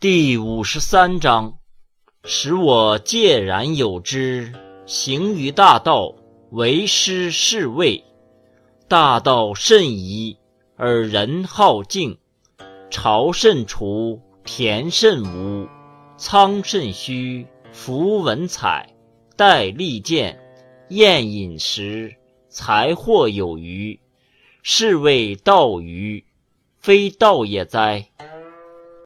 第五十三章，使我介然有之，行于大道，为师是谓。大道甚夷，而人好径。朝甚除，田甚芜，仓甚虚，夫文采，戴利剑，宴饮食，财货有余，是谓道余，非道也哉？